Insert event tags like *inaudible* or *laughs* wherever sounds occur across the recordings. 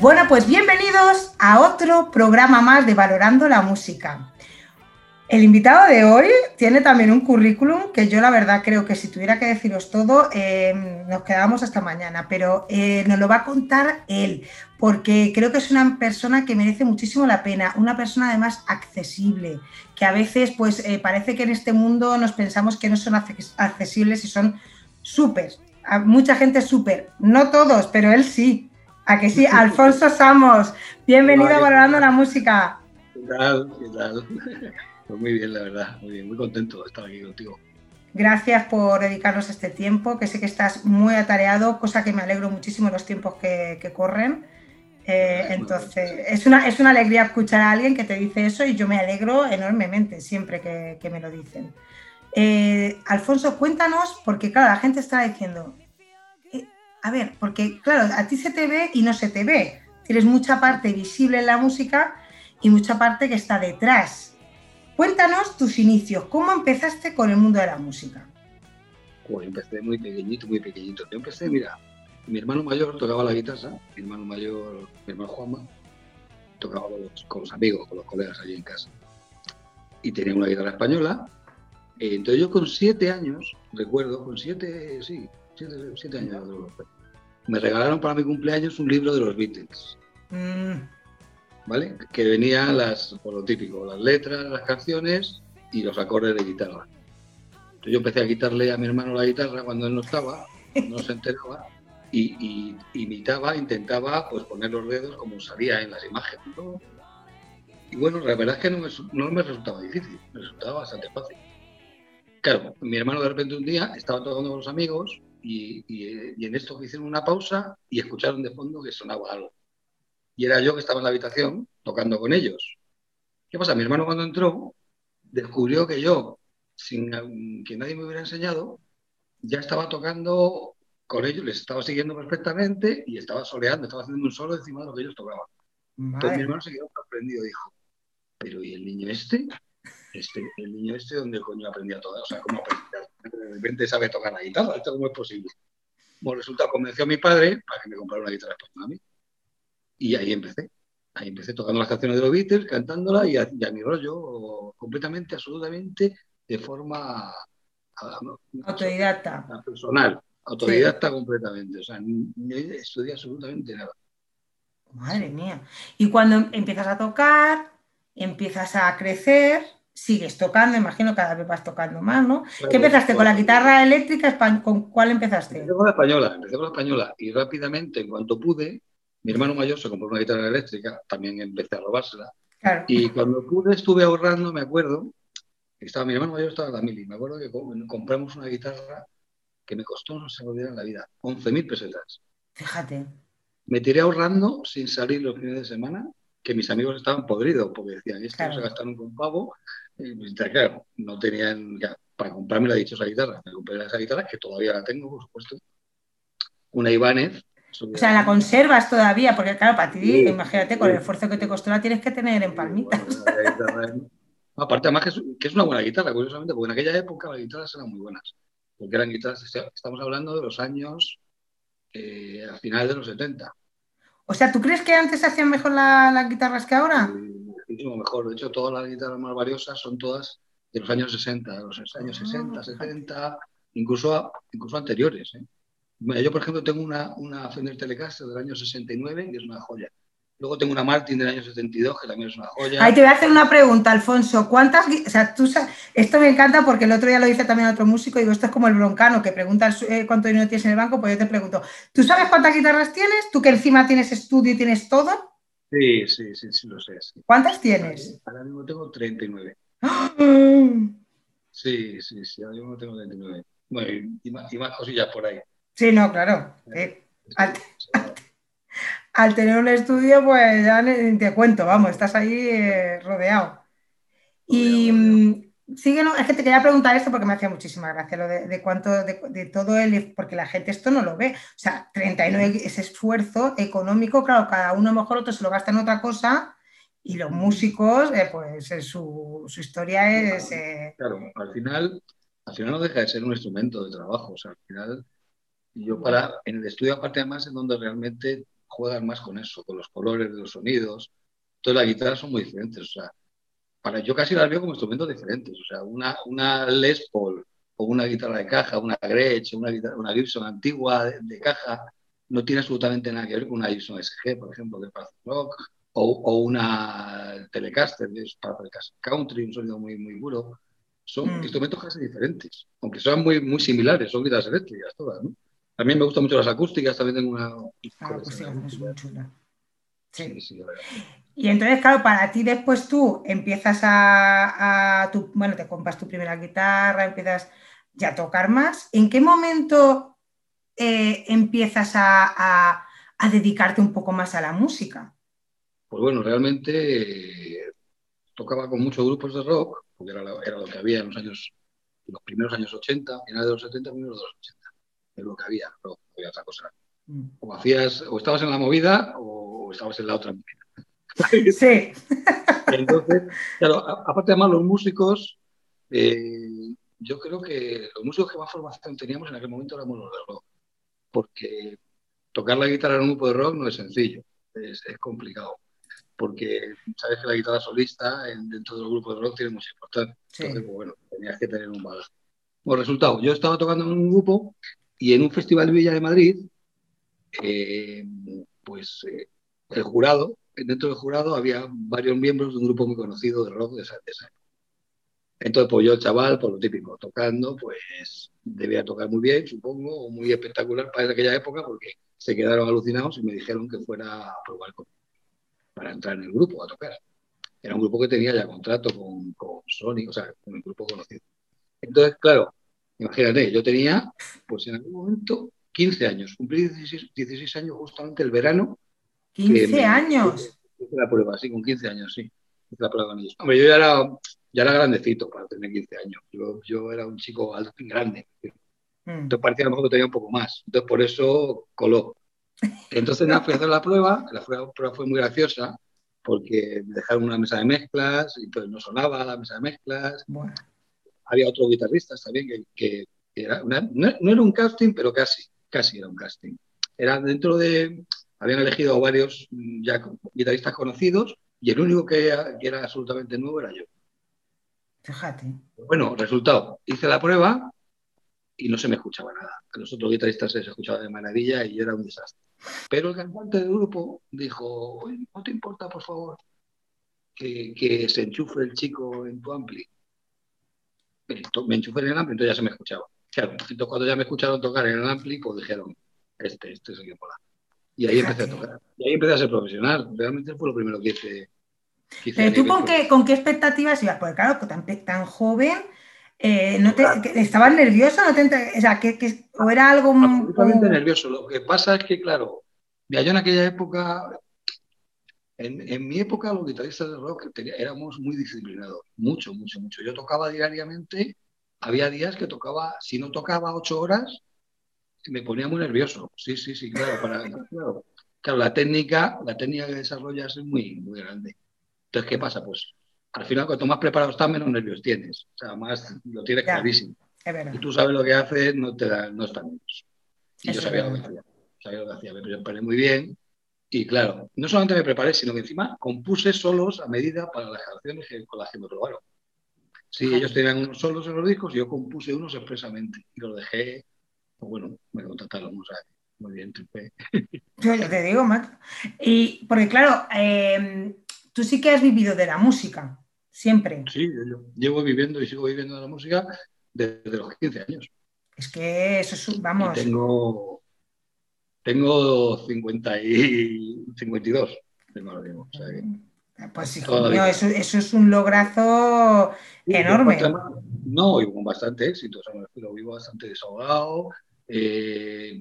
Bueno, pues bienvenidos a otro programa más de Valorando la Música. El invitado de hoy tiene también un currículum que yo la verdad creo que si tuviera que deciros todo eh, nos quedábamos hasta mañana, pero eh, nos lo va a contar él, porque creo que es una persona que merece muchísimo la pena, una persona además accesible, que a veces pues eh, parece que en este mundo nos pensamos que no son accesibles y son súper, mucha gente súper, no todos, pero él sí, a que sí, Alfonso Samos, bienvenido a Valorando la Música. ¿Qué tal? ¿Qué tal? *laughs* Pues muy bien, la verdad, muy bien, muy contento de estar aquí contigo. Gracias por dedicarnos este tiempo, que sé que estás muy atareado, cosa que me alegro muchísimo en los tiempos que, corren. Eh, entonces, es una, es una alegría escuchar a alguien que te dice eso y yo me alegro enormemente siempre que, me lo dicen. Eh, Alfonso, cuéntanos, porque claro, la gente está diciendo, a ver, porque claro, a ti se te ve y no se te ve. Tienes mucha parte visible en la música y mucha parte que está detrás. Cuéntanos tus inicios, ¿cómo empezaste con el mundo de la música? Pues empecé muy pequeñito, muy pequeñito. Yo empecé, mira, mi hermano mayor tocaba la guitarra, mi hermano mayor, mi hermano Juanma, tocaba con los amigos, con los colegas allí en casa. Y tenía una guitarra española. Entonces yo con siete años, recuerdo, con siete, sí, siete, años, me regalaron para mi cumpleaños un libro de los Beatles. Mm. Que venían las, por lo típico, las letras, las canciones y los acordes de guitarra. Entonces yo empecé a quitarle a mi hermano la guitarra cuando él no estaba, no se enteraba, y, imitaba, intentaba pues poner los dedos como salía en las imágenes. Y bueno, la verdad es que no me, no me resultaba difícil, me resultaba bastante fácil. Claro, mi hermano de repente un día estaba tocando con los amigos y, y en esto hicieron una pausa y escucharon de fondo que sonaba algo y era yo que estaba en la habitación tocando con ellos. ¿Qué pasa? Mi hermano cuando entró descubrió que yo, sin que nadie me hubiera enseñado, ya estaba tocando con ellos, les estaba siguiendo perfectamente y estaba soleando, estaba haciendo un solo encima de lo que ellos tocaban. Entonces mi hermano se quedó sorprendido, dijo, pero ¿y el niño este? este el niño este, ¿dónde coño aprendía todo? O sea, ¿cómo aprendía? De repente sabe tocar la guitarra, ¿esto cómo es posible? Bueno, resulta, convenció a mi padre para que me comprara una guitarra española a mí. Y ahí empecé. Ahí empecé tocando las canciones de los Beatles, cantándolas y a, mi rollo, completamente, absolutamente, de forma autodidacta. personal, autodidacta completamente. O sea, no estudié absolutamente nada. Madre mía. Y cuando empiezas a tocar, empiezas a crecer, sigues tocando, imagino cada vez vas tocando más, ¿no? ¿Qué empezaste? ¿Con la guitarra eléctrica? ¿Con cuál empezaste? Empecé con la española, empecé con la española y rápidamente, en cuanto pude, mi hermano mayor se compró una guitarra eléctrica, también empecé a robársela. Y cuando pude, estuve ahorrando, me acuerdo, estaba, mi hermano mayor estaba en la mili, me acuerdo que compramos una guitarra que me costó, no se me la vida, 11.000 pesetas. Fíjate. Me tiré ahorrando sin salir los fines de semana, que mis amigos estaban podridos, porque decían, esto se gastaron con pavo. Claro, no tenían, ya, para comprarme la dichosa guitarra. Me compré esa guitarra, que todavía la tengo, por supuesto. Una Ibanez, o sea, la conservas todavía, porque claro, para ti, imagínate, con el esfuerzo que te costó la tienes que tener en palmitas. aparte, además que es, una buena guitarra, curiosamente, porque en aquella época las guitarras eran muy buenas. Porque eran guitarras, estamos hablando de los años, eh, a finales de los 70. O sea, ¿tú crees que antes se hacían mejor las guitarras que ahora? Muchísimo mejor. De hecho, todas las guitarras más valiosas son todas de los años 60, de los años 60, 70, incluso, incluso anteriores. ¿eh? yo, por ejemplo, tengo una, una Fender Telecaster del año 69, que es una joya. Luego tengo una Martin del año 72, que también es una joya. Ahí te voy a hacer una pregunta, Alfonso. ¿Cuántas, o sea, tú, esto me encanta porque el otro día lo dice también otro músico, y digo, esto es como el broncano, que pregunta eh, cuánto dinero tienes en el banco, pues yo te pregunto, ¿tú sabes cuántas guitarras tienes? ¿Tú que encima tienes estudio y tienes todo? Sí, sí, sí, sí lo sé. ¿Cuántas tienes? Ahora mismo tengo 39. Sí, sí, sí, ahora mismo tengo 39. Bueno, y más cosillas por ahí. Sí, no, claro. *laughs* al, tener un estudio, pues ya te cuento, vamos, estás ahí eh, rodeado. Y síguenos, es que te quería preguntar esto porque me hacía muchísima gracia lo de, cuánto, de, todo el, porque la gente esto no lo ve. O sea, 39, ese esfuerzo económico, claro, cada uno a lo mejor otro se lo gasta en otra cosa y los músicos, eh, pues eh, su, historia es... Claro, al final, al final no deja de ser un instrumento de trabajo, o sea, al final yo para, en el estudio aparte además es donde realmente juegan más con eso, con los colores de los sonidos. Entonces las guitarras son muy diferentes. O sea, para, yo casi las veo como instrumentos diferentes. O sea, una, una Les Paul o una guitarra de caja, una Gretsch, una, una Gibson antigua de, caja, no tiene absolutamente nada que ver con una Gibson SG, por ejemplo, de para rock, o, o, una Telecaster, que es para country, un sonido muy, muy puro. Son mm. instrumentos casi diferentes, aunque son muy, muy similares, son guitarras eléctricas todas, ¿no? A mí me gustan mucho las acústicas, también tengo una... Ah, acústica es muy chula. Sí. sí, y entonces, claro, para ti después tú empiezas a, a tu, bueno, te compras tu primera guitarra, empiezas ya a tocar más. ¿En qué momento eh, empiezas a, a, dedicarte un poco más a la música? Pues bueno, realmente eh, tocaba con muchos grupos de rock, porque era, era, lo que había en los años, los primeros años 80, finales de los 70, primeros de los 80. Es lo que había, no había otra cosa. Mm. O hacías, o estabas en la movida o estabas en la otra. Sí. *laughs* Entonces, claro, aparte además los músicos, eh, yo creo que los músicos que más formación teníamos en aquel momento éramos los de rock, porque tocar la guitarra en un grupo de rock no es sencillo, es, complicado, porque sabes que la guitarra solista dentro del grupo de rock tiene mucha importancia. Entonces, pues, bueno, tenías que tener un bagaje. Bueno, resultado, yo estaba tocando en un grupo y en un festival de Villa de Madrid, eh, pues eh, el jurado dentro del jurado había varios miembros de un grupo muy conocido de rock de esa, época. Entonces, pues yo, chaval, por lo típico, tocando, pues debía tocar muy bien, supongo, o muy espectacular para aquella época, porque se quedaron alucinados y me dijeron que fuera a probar para entrar en el grupo a tocar. Era un grupo que tenía ya contrato con, con Sony, o sea, con el grupo conocido. Entonces, claro, imagínate, yo tenía, pues en algún momento, 15 años, cumplí 16, 16 años justamente el verano 15 años. Hice la prueba, sí, con 15 años, sí. Hice la prueba con ellos. Hombre, yo ya era, ya era grandecito para tener 15 años. Yo, yo era un chico alto, grande. Mm. Entonces parecía a lo mejor que tenía un poco más. Entonces por eso coló. Entonces nada, fui a hacer la prueba. La prueba fue muy graciosa porque me dejaron una mesa de mezclas y entonces no sonaba la mesa de mezclas. Había otros guitarristas también que, que, era no, no, era un casting, pero casi, casi era un casting. Era dentro de, habían elegido a varios mm, ya guitarristas conocidos y el único que, era absolutamente nuevo era yo. Fíjate. Bueno, resultado, hice la prueba y no se me escuchaba nada. A los otros guitarristas se escuchaba de maravilla y era un desastre. Pero el cantante del grupo dijo, ¿no te importa, por favor, que, se enchufe el chico en tu ampli? Me enchufé en el ampli, entonces ya se me escuchaba. Claro, entonces cuando ya me escucharon tocar en el ampli, pues dijeron, este, este es el que mola. Y ahí empecé a tocar. Y ahí empecé a ser profesional. Realmente fue lo primero que hice. Pero tú con qué, con qué expectativas ibas, porque claro, tan, tan joven, eh, no te, ¿estabas nervioso? ¿No o, sea, que, ¿O era algo Absolutamente nervioso. Lo que pasa es que, claro, yo en aquella época, en, en, mi época los guitarristas de rock éramos muy disciplinados, mucho, mucho, mucho. Yo tocaba diariamente, había días que tocaba, si no tocaba ocho horas, me ponía muy nervioso. Sí, sí, sí, claro. Para, *laughs* claro, claro, la técnica, la técnica que desarrollas es muy, muy grande. Entonces, ¿qué pasa? Pues al final, cuanto más preparado estás, menos nervios tienes. O sea, más lo tienes clarísimo. Y tú sabes lo que haces, no te da, no está nervioso. Y yo sabía lo que hacía. Sabía lo que hacía. Me preparé muy bien. Y claro, no solamente me preparé, sino que encima compuse solos a medida para las canciones con las que me probaron. Sí, ellos tenían unos solos en los discos y yo compuse unos expresamente. Y los dejé pues bueno, me contrataron, o sea, muy bien, tripe. *laughs* Yo, te digo, Matt. Y porque claro, em, tú sí que has vivido de la música, siempre. Sí, yo llevo viviendo y sigo viviendo de la música desde los 15 años. Es que eso es, vamos. tengo, tengo 50 y 52, tengo ahora mismo. O sea que, pues sí, eso, eso, es un lograzo enorme. No, y con bastante éxito. O sea, lo vivo bastante desahogado, eh,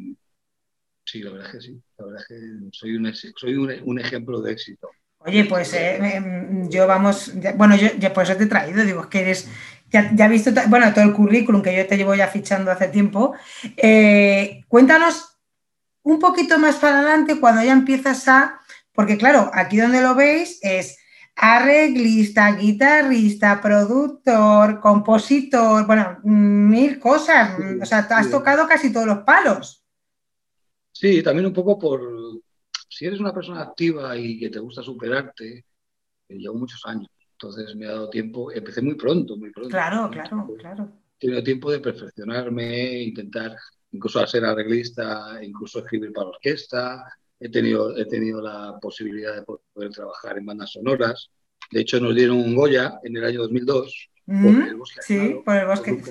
sí, la verdad es que sí. La verdad es que soy un, soy un, ejemplo de éxito. Oye, pues eh, em, yo vamos, bueno, yo, ya por eso te he traído, digo, que eres, ya, ya visto, bueno, todo el currículum que yo te llevo ya fichando hace tiempo. Eh, cuéntanos un poquito más para adelante cuando ya empiezas a, porque claro, aquí donde lo veis es arreglista, guitarrista, productor, compositor, bueno, mil cosas. O sea, has tocado casi todos los palos. Sí, también un poco por, si eres una persona activa y que te gusta superarte, eh, llevo muchos años. Entonces me ha dado tiempo, empecé muy pronto, muy pronto. Claro, claro, claro. He tenido tiempo de perfeccionarme, intentar incluso a ser arreglista, incluso escribir para orquesta. He tenido, he tenido la posibilidad de poder trabajar en bandas sonoras. De hecho, nos dieron un Goya en el año 2002 por el bosque. Sí, por el bosque.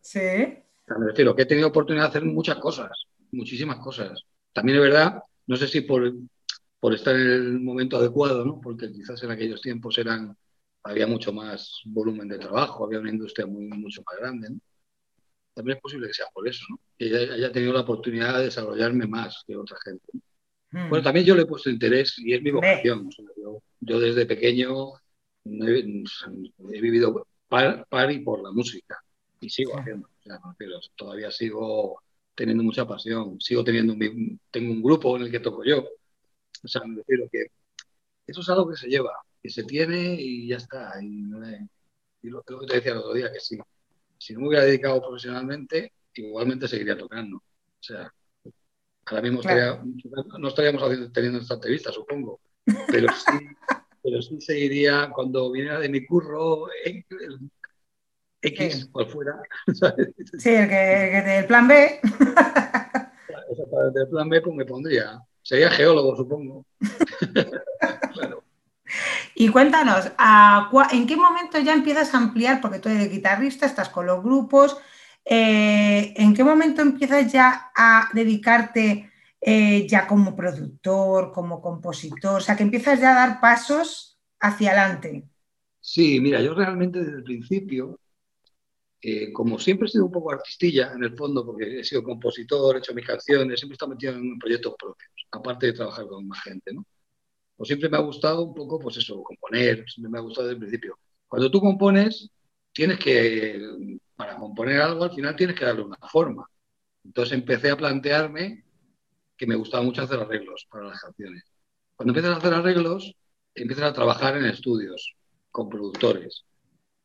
sí. me refiero que he tenido oportunidad de hacer muchas cosas, muchísimas cosas. También es verdad, no sé si por, por estar en el momento adecuado, ¿no? porque quizás en aquellos tiempos eran, había mucho más volumen de trabajo, había una industria muy, mucho más grande. También es posible que sea por eso, ¿no? que haya, tenido la oportunidad de desarrollarme más que otra gente. Hmm. Bueno, también yo le he puesto interés y es mi vocación. yo, desde pequeño he, vivido par, y por la música y sigo haciendo. pero todavía sigo teniendo mucha pasión, sigo teniendo un, tengo un grupo en el que toco yo. O sea, me refiero que eso es algo que se lleva, que se tiene y ya está. Y, lo, que te decía el otro día, que si, si no me hubiera dedicado profesionalmente, igualmente seguiría tocando. O sea, ahora mismo no estaríamos teniendo esta entrevista, supongo, pero sí, *laughs* pero sí seguiría cuando viniera de mi curro X, cual fuera. *laughs* Sí, el que, del plan B. *laughs* Exactamente, el plan B pues me pondría. Sería geólogo, supongo. Y cuéntanos, ¿en qué momento ya empiezas a ampliar? Porque tú eres guitarrista, estás con los grupos. Eh, ¿En qué momento empiezas ya a dedicarte eh, ya como productor, como compositor? O sea, que empiezas ya a dar pasos hacia adelante. Sí, mira, yo realmente desde el principio, eh, como siempre he sido un poco artistilla en el fondo, porque he sido compositor, he hecho mis canciones, siempre he estado metido en proyectos propios, aparte de trabajar con más gente, ¿no? Pues siempre me ha gustado un poco, pues eso, componer, siempre me ha gustado desde el principio. Cuando tú compones, tienes que, para componer algo, al final tienes que darle una forma. Entonces empecé a plantearme que me gustaba mucho hacer arreglos para las canciones. Cuando empiezas a hacer arreglos, empiezas a trabajar en estudios con productores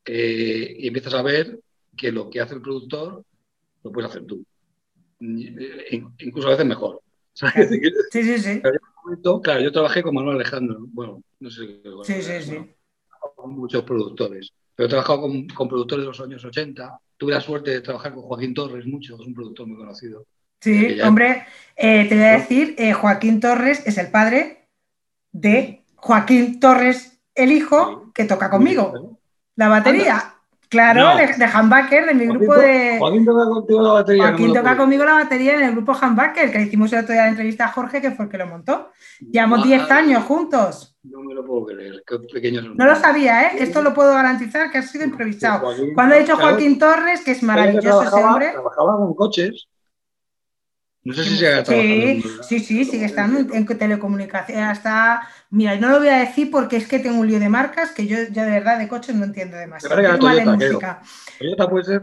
eh, y empiezas a ver que lo que hace el productor lo puedes hacer tú. Incluso a veces mejor. *laughs* Sí, sí, sí. claro, yo trabajé con Manuel Alejandro, bueno, no sé. sí, sí, sí. Con muchos productores, pero he trabajado con, con, productores de los años 80. Tuve la suerte de trabajar con Joaquín Torres mucho, es un productor muy conocido. Sí, hombre, eh, te voy a decir, eh, Joaquín Torres es el padre de Joaquín Torres, el hijo, que toca conmigo. La batería. Claro, de, de de mi grupo de. Joaquín toca contigo la batería. Joaquín toca conmigo la batería en el grupo Humbucker, que hicimos el otro día la entrevista a Jorge, que fue el que lo montó. Llevamos 10 años juntos. No me lo puedo creer, qué pequeños No lo sabía, ¿eh? Esto lo puedo garantizar que ha sido improvisado. Cuando he dicho Joaquín Torres, que es maravilloso ese hombre. Trabajaba con coches. No sé si se sí, sí, sí, sigue estando en, telecomunicación. Hasta, mira, no lo voy a decir porque es que tengo un lío de marcas que yo ya de verdad de coches no entiendo demasiado. Toyota, ¿Toyota puede ser?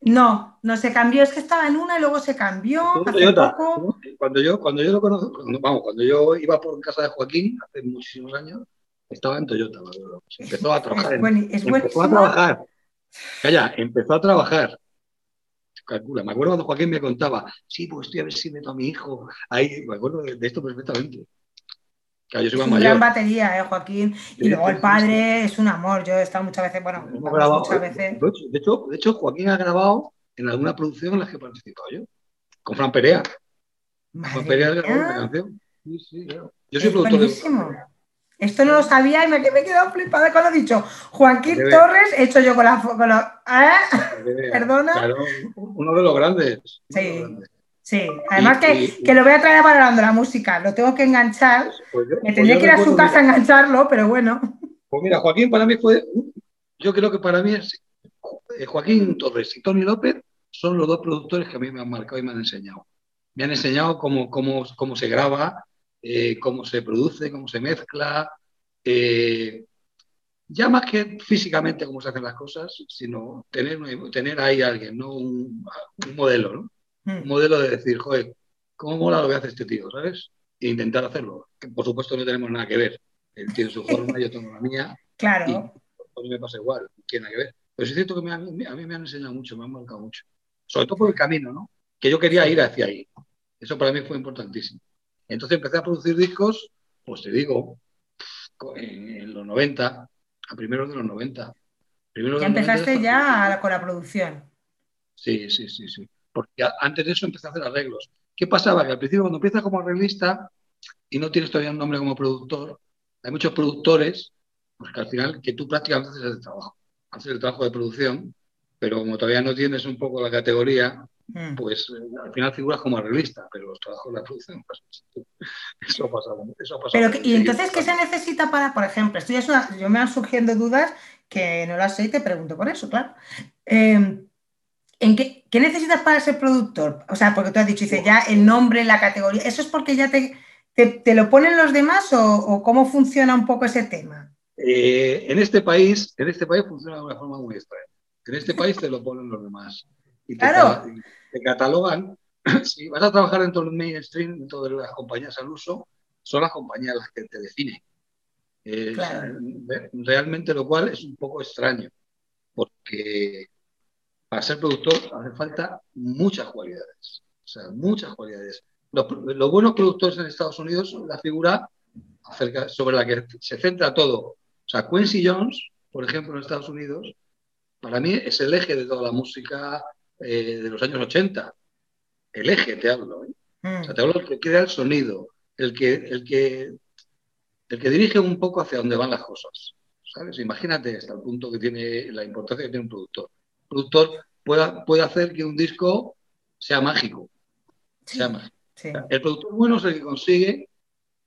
No, no se cambió, es que estaba en una y luego se cambió. Hace poco. Cuando yo, cuando yo lo conozco, vamos, cuando yo iba por casa de Joaquín hace muchísimos años, estaba en Toyota, empezó a trabajar. Es, empezó a trabajar. Calla, empezó a trabajar calcula. Me acuerdo cuando Joaquín me contaba, sí, pues estoy a ver si meto a mi hijo. Ahí, me acuerdo de, esto perfectamente. Claro, yo soy una gran batería, ¿eh, Joaquín? Y luego el padre es un amor. Yo he estado muchas veces, bueno, muchas veces. De hecho, de hecho, Joaquín ha grabado en alguna producción en la que he participado yo, con Fran Perea. Fran Perea ha grabado una canción. Sí, sí, claro. Yo soy productor buenísimo. Esto no lo sabía y me, he quedado flipada cuando he dicho Joaquín Torres, hecho yo con la. Con la ¿eh? Perdona. Claro, uno de los grandes. Sí. Sí, además que, que, lo voy a traer valorando la música, lo tengo que enganchar. Pues me pues tendría que ir a su casa a engancharlo, pero bueno. Pues mira, Joaquín para mí fue, yo creo que para mí es eh, Joaquín Torres y Tony López son los dos productores que a mí me han marcado y me han enseñado. Me han enseñado cómo, cómo, cómo se graba, eh, cómo se produce, cómo se mezcla, eh, ya más que físicamente cómo se hacen las cosas, sino tener, tener ahí alguien, ¿no? un, modelo, ¿no? Hmm. un modelo de decir, joder, ¿cómo mola lo que hace este tío, ¿sabes? E intentar hacerlo. Que por supuesto no tenemos nada que ver. Él tiene su forma, yo tengo la mía. Claro. Y a mí me pasa igual, no tiene nada que ver. Pero es cierto que a mí me han enseñado mucho, me han marcado mucho. Sobre todo por el camino, ¿no? Que yo quería ir hacia ahí. Eso para mí fue importantísimo. Entonces empecé a producir discos, pues te digo, en, los 90, a primeros de los 90. ya empezaste ya con la producción. Sí, sí, sí, sí. Porque antes de eso empecé a hacer arreglos. ¿Qué pasaba? Que al principio cuando empiezas como arreglista y no tienes todavía un nombre como productor, hay muchos productores, pues que al final que tú prácticamente haces el trabajo, haces el trabajo de producción, pero como todavía no tienes un poco la categoría, mm. pues eh, al final figuras como arreglista, pero los trabajos de la producción, pues, *laughs* eso ha pasado. Eso pero, ¿Y entonces qué se necesita para, por ejemplo, esto yo me han surgiendo dudas que no las sé y te pregunto por eso, claro. Em, ¿En qué, necesitas para ser productor? O sea, porque tú has dicho, dice, ya el nombre, la categoría, ¿eso es porque ya te, te, lo ponen los demás o, cómo funciona un poco ese tema? Eh, en este país, en este país funciona de una forma muy extraña. En este país te lo ponen los demás. Y te, claro. Te catalogan. *clears throat* Si vas a trabajar dentro del mainstream, dentro de las compañías al uso, son las compañías las que te definen. realmente lo cual es un poco extraño, porque para ser productor hace falta muchas cualidades. O sea, muchas cualidades. Los, buenos productores en Estados Unidos son la figura sobre la que se centra todo. O sea, Quincy Jones, por ejemplo, en Estados Unidos, para mí es el eje de toda la música eh, de los años 80. El eje, te hablo. ¿eh? O sea, te hablo del que crea el sonido, el que, el, que, el que dirige un poco hacia dónde van las cosas. ¿Sabes? Imagínate hasta el punto que tiene la importancia que tiene un productor productor pueda, puede hacer que un disco sea mágico. El productor bueno es el que consigue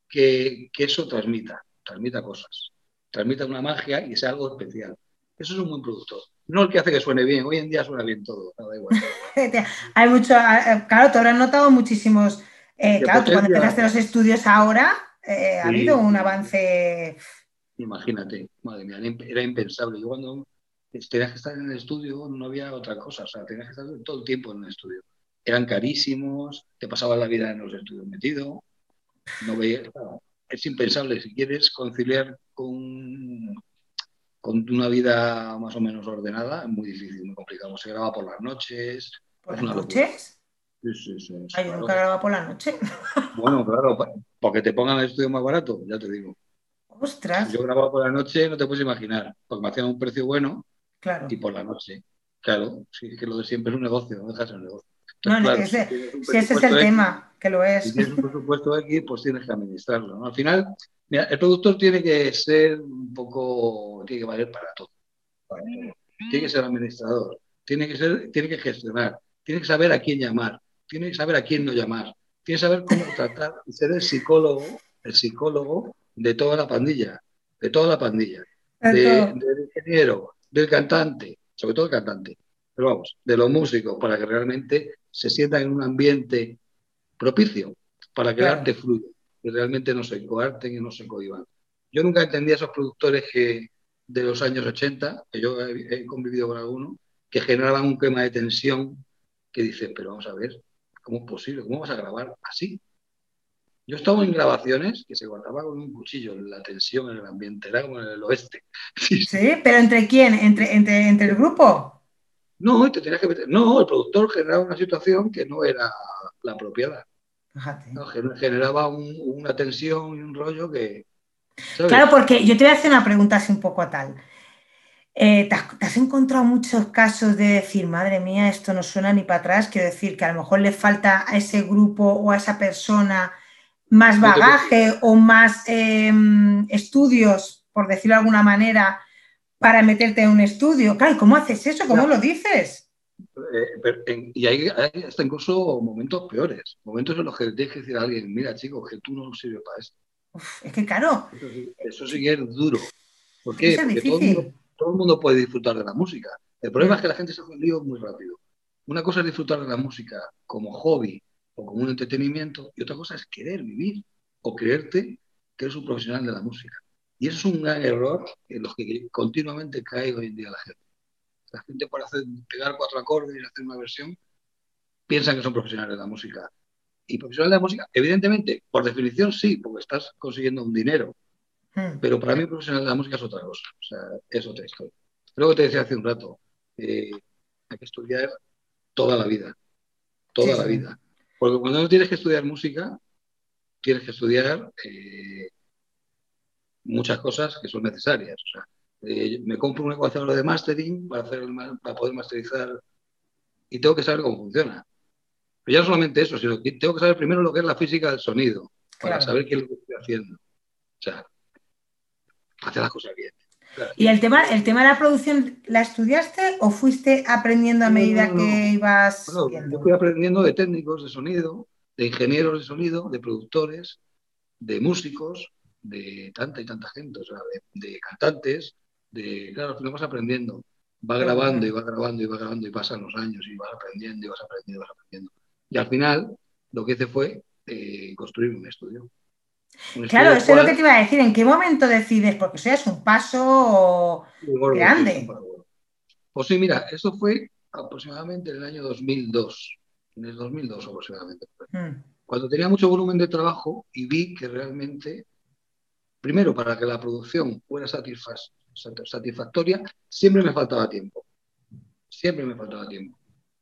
que, eso transmita, transmita cosas, transmita una magia y sea algo especial. Eso es un buen productor. No el que hace que suene bien. Hoy en día suena bien todo. *laughs* Hay mucho, claro, te habrás notado muchísimos. Eh, claro, tú cuando empezaste los estudios ahora, eh, ha habido un avance. Imagínate, madre mía, era impensable. Yo cuando tenías que estar en el estudio, no había otra cosa, o sea, tenías que estar todo el tiempo en el estudio. Eran carísimos, te pasabas la vida en los estudios metido, no veía, es impensable, si quieres conciliar con, con una vida más o menos ordenada, es muy difícil, muy complicado. Se graba por las noches. ¿Por las noches? Sí, sí, sí. Ay, yo nunca grababa por la noche. Bueno, *laughs* claro, porque te pongan el estudio más barato, ya te digo. Ostras. yo grababa por la noche, no te puedes imaginar, porque me hacían un precio bueno y por la noche. Claro, sí, que lo de siempre es un negocio, no dejas el negocio. no, ese, si, ese es el tema, que lo es. Si tienes un presupuesto aquí, pues tienes que administrarlo. Al final, mira, el productor tiene que ser un poco, tiene que valer para todo. Tiene que ser administrador, tiene que, ser, tiene que gestionar, tiene que saber a quién llamar, tiene que saber a quién no llamar, tiene que saber cómo tratar y ser el psicólogo, el psicólogo de toda la pandilla, de toda la pandilla, del ingeniero, del cantante, sobre todo el cantante, pero vamos, de los músicos, para que realmente se sientan en un ambiente propicio, para que el arte fluya, que realmente no se coarten y no se cohiban. Yo nunca entendí a esos productores que de los años 80, que yo he, convivido con algunos, que generaban un clima de tensión que dice, pero vamos a ver, ¿cómo es posible? ¿Cómo vas a grabar así? Yo estaba en grabaciones que se guardaba con un cuchillo, la tensión en el ambiente, era como en el oeste. *laughs* Sí, pero ¿entre quién? ¿Entre, entre, entre el grupo? No, te tenías que meter. No, el productor generaba una situación que no era la propiedad. generaba una tensión y un rollo que. Claro, porque yo te voy a hacer una pregunta así un poco a tal. Eh, ¿te, has, ¿te, has, encontrado muchos casos de decir, madre mía, esto no suena ni para atrás? Quiero decir que a lo mejor le falta a ese grupo o a esa persona más bagaje o más em, estudios, por decirlo de alguna manera, para meterte en un estudio. Claro, ¿cómo haces eso? ¿Cómo lo dices? Eh, y hay, hasta incluso momentos peores, momentos en los que tienes que decir a alguien, mira chico, que tú no sirves para esto. es que claro. Eso sí, es duro. ¿Por qué? Porque todo el, mundo, puede disfrutar de la música. El problema es que la gente se un lío muy rápido. Una cosa es disfrutar de la música como hobby o como un entretenimiento, y otra cosa es querer vivir o creerte que eres un profesional de la música. Y eso es un gran error en los que continuamente cae hoy en día la gente. La gente por hacer, pegar cuatro acordes y hacer una versión, piensan que son profesionales de la música. Y profesionales de la música, evidentemente, por definición sí, porque estás consiguiendo un dinero. Hmm. Pero para mí profesional de la música es otra cosa. O sea, es otra historia. Luego te decía hace un rato, eh, hay que estudiar toda la vida. Toda la vida. Porque cuando no tienes que estudiar música, tienes que estudiar eh, muchas cosas que son necesarias. O sea, eh, me compro un ecuacionador de mastering para, hacer para poder masterizar y tengo que saber cómo funciona. Pero ya no solamente eso, sino que tengo que saber primero lo que es la física del sonido, para saber qué es lo que estoy haciendo. O sea, hacer las cosas bien. ¿Y el tema, el tema de la producción, la estudiaste o fuiste aprendiendo a medida que ibas Yo fui aprendiendo de técnicos de sonido, de ingenieros de sonido, de productores, de músicos, de tanta y tanta gente, o sea, de, cantantes, de, claro, lo vas aprendiendo. Va grabando y va grabando y va grabando y pasan los años y vas aprendiendo y vas aprendiendo y vas aprendiendo. Y al final lo que hice fue eh, construir un estudio. claro, eso es lo que te iba a decir. ¿En qué momento decides? Porque eso es un paso grande. Pues sí, mira, eso fue aproximadamente en el año 2002. En el 2002 aproximadamente. Hmm. Cuando tenía mucho volumen de trabajo y vi que realmente primero, para que la producción fuera satisfactoria, siempre me faltaba tiempo. Siempre me faltaba tiempo.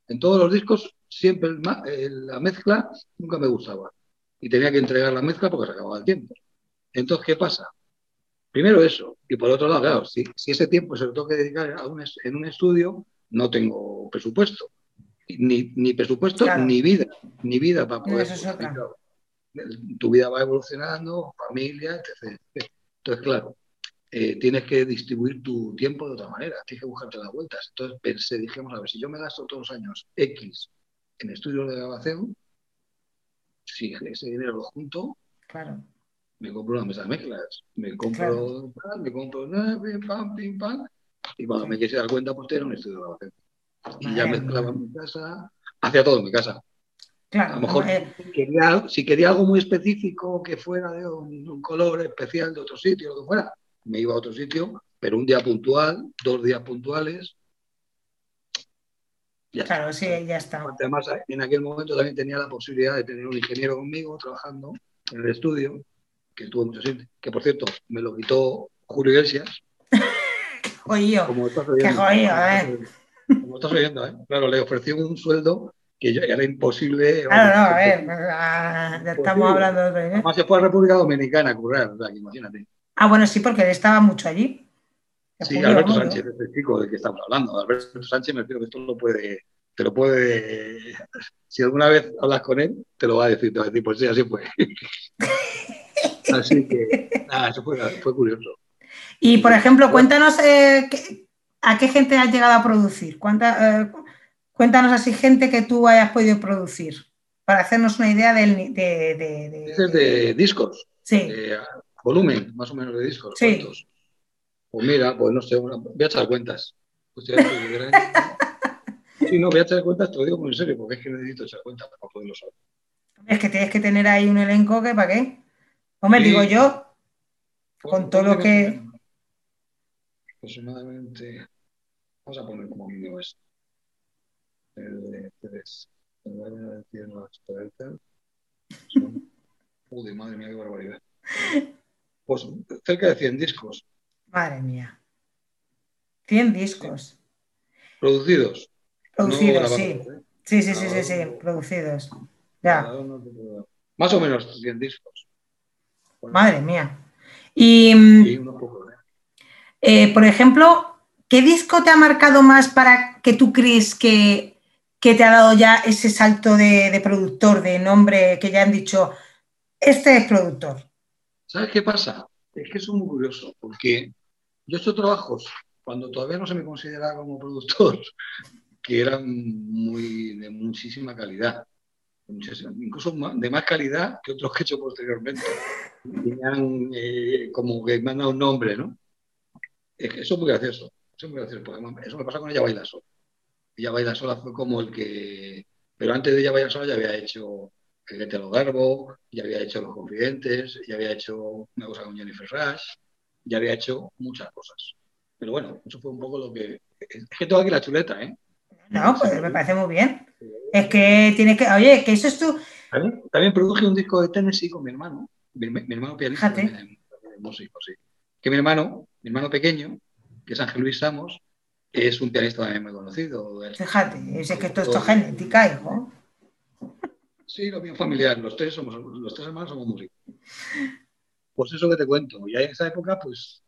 En todos los discos, siempre la mezcla nunca me gustaba. Y tenía que entregar la mezcla porque se acababa el tiempo. Entonces, ¿qué pasa? Primero eso. Y por otro lado, claro, si, ese tiempo se lo tengo que dedicar a un, en un estudio, no tengo presupuesto. Ni, presupuesto, ni vida. Ni vida para poder tu vida va evolucionando, familia, etc. Entonces, claro, eh, tienes que distribuir tu tiempo de otra manera, tienes que buscarte las vueltas. Entonces pensé, dijimos, a ver, si yo me gasto todos los años X en estudios de grabación, si ese dinero lo junto, claro. me compro una mesa de mezclas, me compro, me compro, pim, pam, pim, pam, y cuando me quise dar cuenta, pues era un estudio de grabación. Y ya mezclaba en mi casa, hacía todo en mi casa. Claro, a lo mejor si quería algo muy específico que fuera de un, color especial de otro sitio, lo que fuera, me iba a otro sitio, pero un día puntual, dos días puntuales. claro, sí, ya está. Además, en aquel momento también tenía la posibilidad de tener un ingeniero conmigo trabajando en el estudio, que tuvo mucho sitio, que por cierto me lo quitó Julio Iglesias. *laughs* Oye, como estás oyendo, Qué jodido, ¿eh? Como estás oyendo, ¿eh? Claro, le ofrecí un sueldo que era imposible. Claro, no, a ver, ya pues estamos hablando de eso. Además se fue a República Dominicana a currar, o sea, que imagínate. Ah, bueno, sí, porque él estaba mucho allí. Sí, Alberto Sánchez, este chico del que estamos hablando. Alberto Sánchez me creo que esto lo puede, te lo puede, si alguna vez hablas con él, te lo va a decir, te va a decir, pues sí, así fue. *laughs* así que, nada, eso fue, fue, curioso. Y, por ejemplo, cuéntanos eh, a qué gente has llegado a producir. ¿Cuánta, eh, Cuéntanos así gente que tú hayas podido producir, para hacernos una idea del, de, de, de, discos. Sí. Volumen, más o menos, de discos. Sí. ¿cuántos? Pues mira, pues no sé, voy a echar cuentas. Pues *laughs* sí, no, voy a echar cuentas, te lo digo muy en serio, porque es que necesito echar cuentas para poderlo saber. Es que tienes que tener ahí un elenco que para qué. Hombre, digo yo, con todo lo que... Aproximadamente, vamos a poner como mínimo esto el tres. Uy, madre mía, qué barbaridad. *laughs* Pues cerca de 100 discos. Madre mía. 100 discos. Producidos. Producidos, sí. ¿eh? Sí, sí, sí, sí, sí, producidos. Ya. Más o menos 100 discos. Madre mía. Y, mm, ¿eh? eh, por ejemplo, ¿qué disco te ha marcado más para que tú crees que que te ha dado ya ese salto de, productor, de nombre, que ya han dicho, este es productor? ¿Sabes qué pasa? Es que es muy curioso, porque yo he hecho trabajos cuando todavía no se me consideraba como productor, *laughs* que eran muy de muchísima calidad, incluso de más calidad que otros que he hecho posteriormente. Tenían eh, como que me han dado un nombre, ¿no? Eso es muy gracioso, eso es muy gracioso, porque eso me pasa con ella baila solo. Ella Baila Sola fue como el que. Pero antes de Ella Baila Sola ya había hecho El Vete a los Garbo, ya había hecho Los Confidentes, ya había hecho una cosa con Jennifer Rush, ya había hecho muchas cosas. Pero bueno, eso fue un poco lo que. Es que tengo aquí la chuleta, ¿eh? No, pues me parece muy bien. Es que tienes que. Oye, que eso es tú. También, produje un disco de Tennessee con mi hermano, mi, hermano pianista, de, músico, sí. Que mi hermano, mi hermano pequeño, que es Ángel Luis Samos, es un pianista también muy conocido. Fíjate, es que esto es genética, hijo. Sí, lo mío familiar. Los tres somos, los tres hermanos somos músicos. *laughs* Pues eso que te cuento. Y en esa época, pues,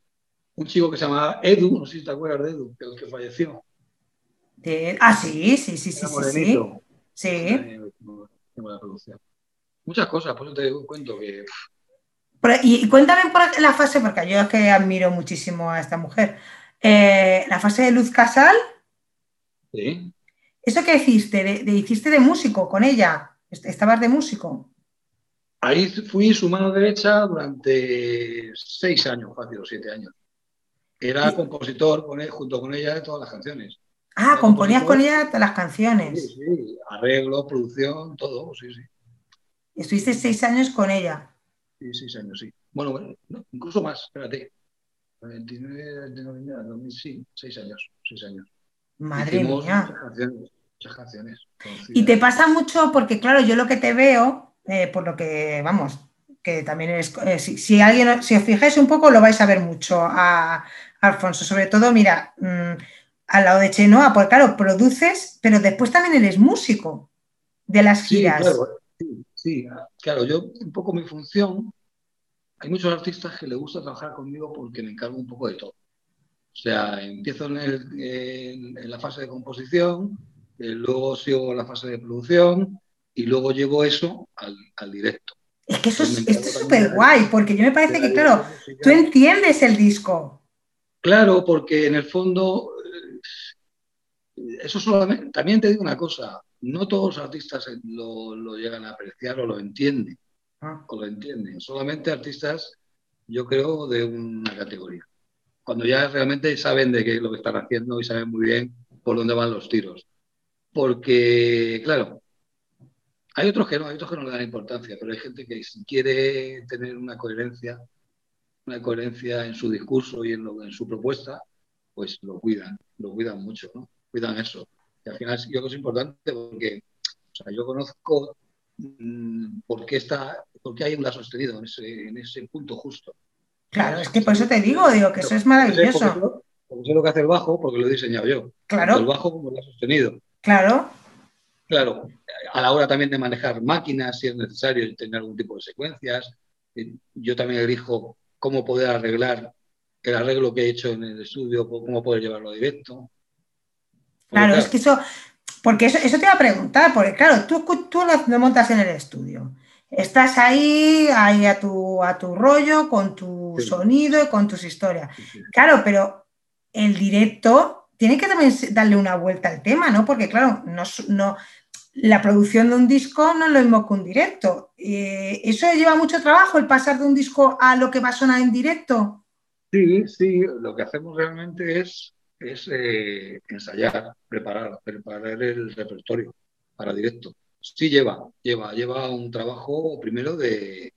un chico que se llamaba Edu, no sé si te acuerdas de Edu, el que falleció. Ah, sí, sí, sí, sí, sí. Sí. Muchas cosas, por eso te cuento que. y, cuéntame por la fase, porque yo es que admiro muchísimo a esta mujer. Eh, la fase de Luz Casal. Sí. ¿Eso qué hiciste? De, ¿Hiciste de músico con ella? ¿Estabas de músico? Ahí fui su mano derecha durante seis años, fácil, o siete años. Era compositor con él, junto con ella de todas las canciones. Ah, componías con ella las canciones. Sí, sí, arreglo, producción, todo, sí, sí. Estuviste seis años con ella. Sí, seis años, sí. Bueno, bueno incluso más, espérate. 29 de noviembre sí, seis años, seis años. Madre mía. Muchas canciones, y te pasa mucho, porque claro, yo lo que te veo, eh, por lo que, vamos, que también es, eh, si, alguien, si os fijáis un poco, lo vais a ver mucho a, Alfonso. Sobre todo, mira, mm, al lado de Chenoa, porque claro, produces, pero después también eres músico de las giras. Sí, sí, claro, yo un poco mi función, hay muchos artistas que les gusta trabajar conmigo porque me encargo un poco de todo. O sea, empiezo en, la fase de composición, eh, luego sigo la fase de producción y luego llevo eso al, directo. Es que eso es súper guay, porque yo me parece que, claro, tú entiendes el disco. Claro, porque en el fondo, eh, eso solamente, también te digo una cosa, no todos los artistas lo, llegan a apreciar o lo entienden, ah. o lo entienden, solamente artistas, yo creo, de una categoría cuando ya realmente saben de qué es lo que están haciendo y saben muy bien por dónde van los tiros. Porque, claro, hay otros que no, hay otros que no le dan importancia, pero hay gente que si quiere tener una coherencia, una coherencia en su discurso y en, lo, en su propuesta, pues lo cuidan, lo cuidan mucho, ¿no? Cuidan eso. Y al final yo creo que es importante porque o sea, yo conozco mmm, por, qué está, por qué hay un la sostenido en ese, en ese punto justo. Claro, es que por eso te digo, digo que eso es maravilloso. Porque sé lo que hace el bajo, porque lo he diseñado yo. Claro. El bajo como lo ha sostenido. Claro. Claro, a la hora también de manejar máquinas, si es necesario tener algún tipo de secuencias. Eh, yo también elijo cómo poder arreglar el arreglo que he hecho en el estudio, cómo poder llevarlo directo. claro, es que eso, porque eso, eso, te iba a preguntar, porque claro, tú, tú lo montas en el estudio estás ahí, ahí a tu, a tu rollo, con tu sonido y con tus historias. Claro, pero el directo tiene que también darle una vuelta al tema, ¿no? Porque claro, no, la producción de un disco no es lo mismo que un directo. Eh, ¿Eso lleva mucho trabajo, el pasar de un disco a lo que va a sonar en directo? Sí, sí, lo que hacemos realmente es, eh, ensayar, preparar, preparar el repertorio para directo. Sí lleva, lleva, lleva un trabajo primero de,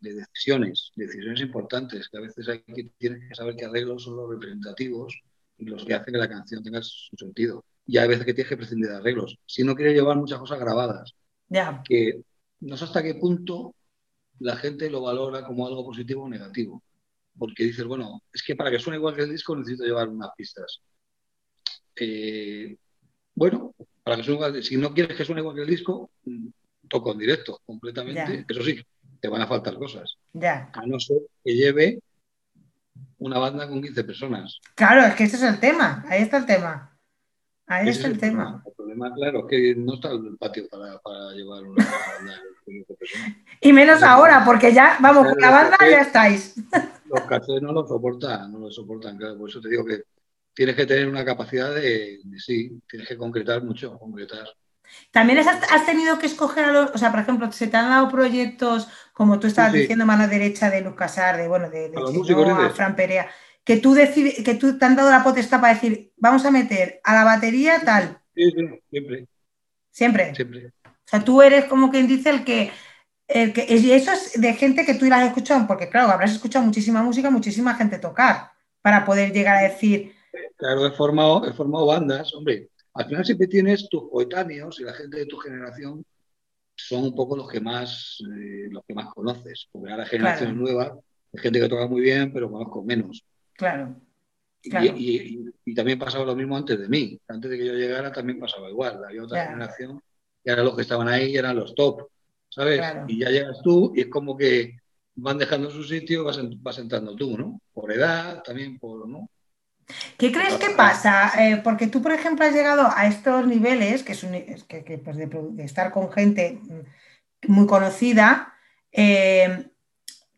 decisiones, decisiones importantes, que a veces hay que, que saber qué arreglos son los representativos los que hacen que la canción tenga su sentido. Y hay veces que tienes que prescindir de arreglos. Si no quieres llevar muchas cosas grabadas, que no sé hasta qué punto la gente lo valora como algo positivo o negativo. Porque dices, bueno, es que para que suene igual que el disco necesito llevar unas pistas. Eh, bueno, para que suene si no quieres que suene igual que el disco, toco en directo completamente. Eso sí, te van a faltar cosas. A no ser que lleve una banda con 15 personas. Claro, es que ese es el tema, ahí está el tema. Ahí está el, tema. El problema, claro, es que no está el patio para, llevar una banda con 15 personas. *laughs* Y menos ahora, porque ya, vamos, con la banda ya estáis. *laughs* Los cachés no lo soportan, no lo soportan, claro. Por eso te digo que tienes que tener una capacidad de, sí, tienes que concretar mucho, concretar. También has, tenido que escoger a los, o sea, por ejemplo, se te han dado proyectos, como tú estabas diciendo, mano derecha de Lucas Casar, de, bueno, de, de, Fran Perea, que tú, decides, que tú te han dado la potestad para decir, vamos a meter a la batería tal. Sí, sí, siempre. ¿Siempre? Siempre. O sea, tú eres como quien dice el que, el que, y eso es de gente que tú la has escuchado, porque claro, habrás escuchado muchísima música, muchísima gente tocar, para poder llegar a decir, Claro, he formado, he formado bandas, hombre. Al final siempre tienes tus coetáneos y la gente de tu generación son un poco los que más, eh, los que más conoces, porque ahora generación nueva, hay gente que toca muy bien, pero conozco menos. Claro. Y, también pasaba lo mismo antes de mí. Antes de que yo llegara también pasaba igual. Había otra generación y ahora los que estaban ahí eran los top. ¿sabes? Y ya llegas tú y es como que van dejando su sitio, vas, vas entrando tú, ¿no? Por edad, también por, ¿no? ¿Qué crees que pasa? Eh, porque tú, por ejemplo, has llegado a estos niveles, que es, que, pues de, estar con gente muy conocida. Eh,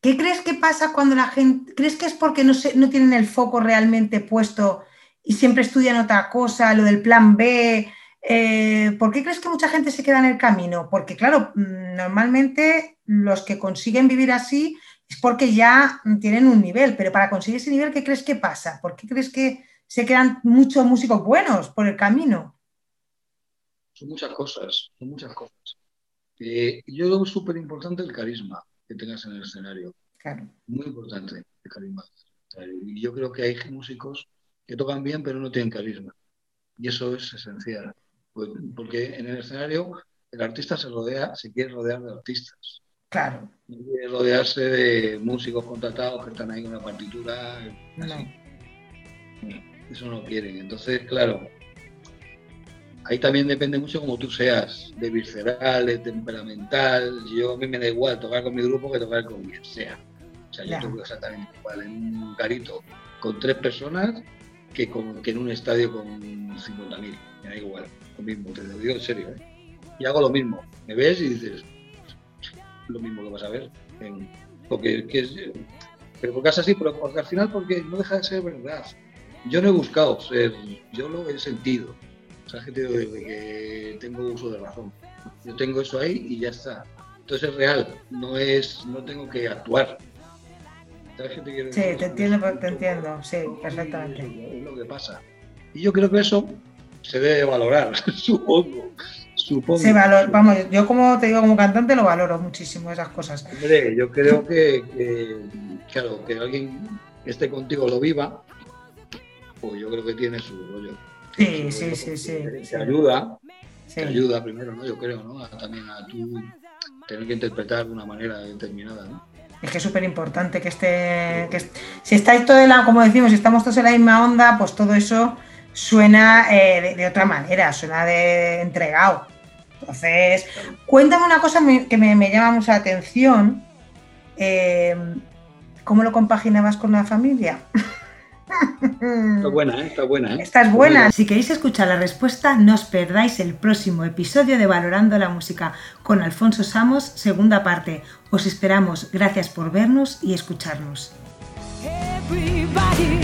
¿Qué crees que pasa cuando la gente... ¿Crees que es porque no, no tienen el foco realmente puesto y siempre estudian otra cosa, lo del plan B? Eh, ¿Por qué crees que mucha gente se queda en el camino? Porque, claro, mm, normalmente los que consiguen vivir así porque ya tienen un nivel, pero para conseguir ese nivel, ¿qué crees que pasa? ¿Por qué crees que se quedan muchos músicos buenos por el camino? Son muchas cosas, son muchas cosas. Eh, yo creo súper importante el carisma que tengas en el escenario. Claro. Muy importante el carisma. Y yo creo que hay músicos que tocan bien pero no tienen carisma. Y eso es esencial. Pues, porque en el escenario el artista se rodea, se quiere rodear de artistas. Claro. rodearse de músicos contratados que están ahí con una partitura. Eso no quieren. Entonces, claro, ahí también depende mucho como tú seas, de visceral, de temperamental. Yo a mí me da igual tocar con mi grupo que tocar con quien sea. O sea, yo toco exactamente igual en un carito con tres personas que, que en un estadio con 50.000. Me da igual, lo mismo, te lo digo en serio. ¿eh? Y hago lo mismo. Me ves y dices, lo mismo que vas a ver. porque, es, pero porque es así, pero porque al final porque no deja de ser verdad. Yo no he buscado ser, yo lo he sentido. O sea, que, que tengo uso de razón. Yo tengo eso ahí y ya está. Entonces es real, no es, no tengo que actuar. sí, te entiendo, te entiendo, sí, perfectamente. Es lo que pasa. Y yo creo que eso se debe valorar, *laughs* supongo. Supongo. vamos, yo como te digo como cantante lo valoro muchísimo esas cosas. Hombre, yo creo que, claro, que alguien que esté contigo lo viva, pues yo creo que tiene su rollo. Sí, sí, sí, sí. Te, ayuda, te ayuda primero, ¿no? Yo creo, ¿no? también a tú tener que interpretar de una manera determinada, ¿no? Es que es súper importante que esté, que si estáis todos en la, como decimos, si estamos todos en la misma onda, pues todo eso suena eh, de, otra manera, suena de entregado. Entonces, cuéntame una cosa que me, llama mucha atención. Eh, ¿Cómo lo compaginabas con la familia? *laughs* Está buena, ¿eh? está buena. ¿eh? Está buena. Si queréis escuchar la respuesta, no os perdáis el próximo episodio de Valorando la Música con Alfonso Samos, segunda parte. Os esperamos. Gracias por vernos y escucharnos. Everybody.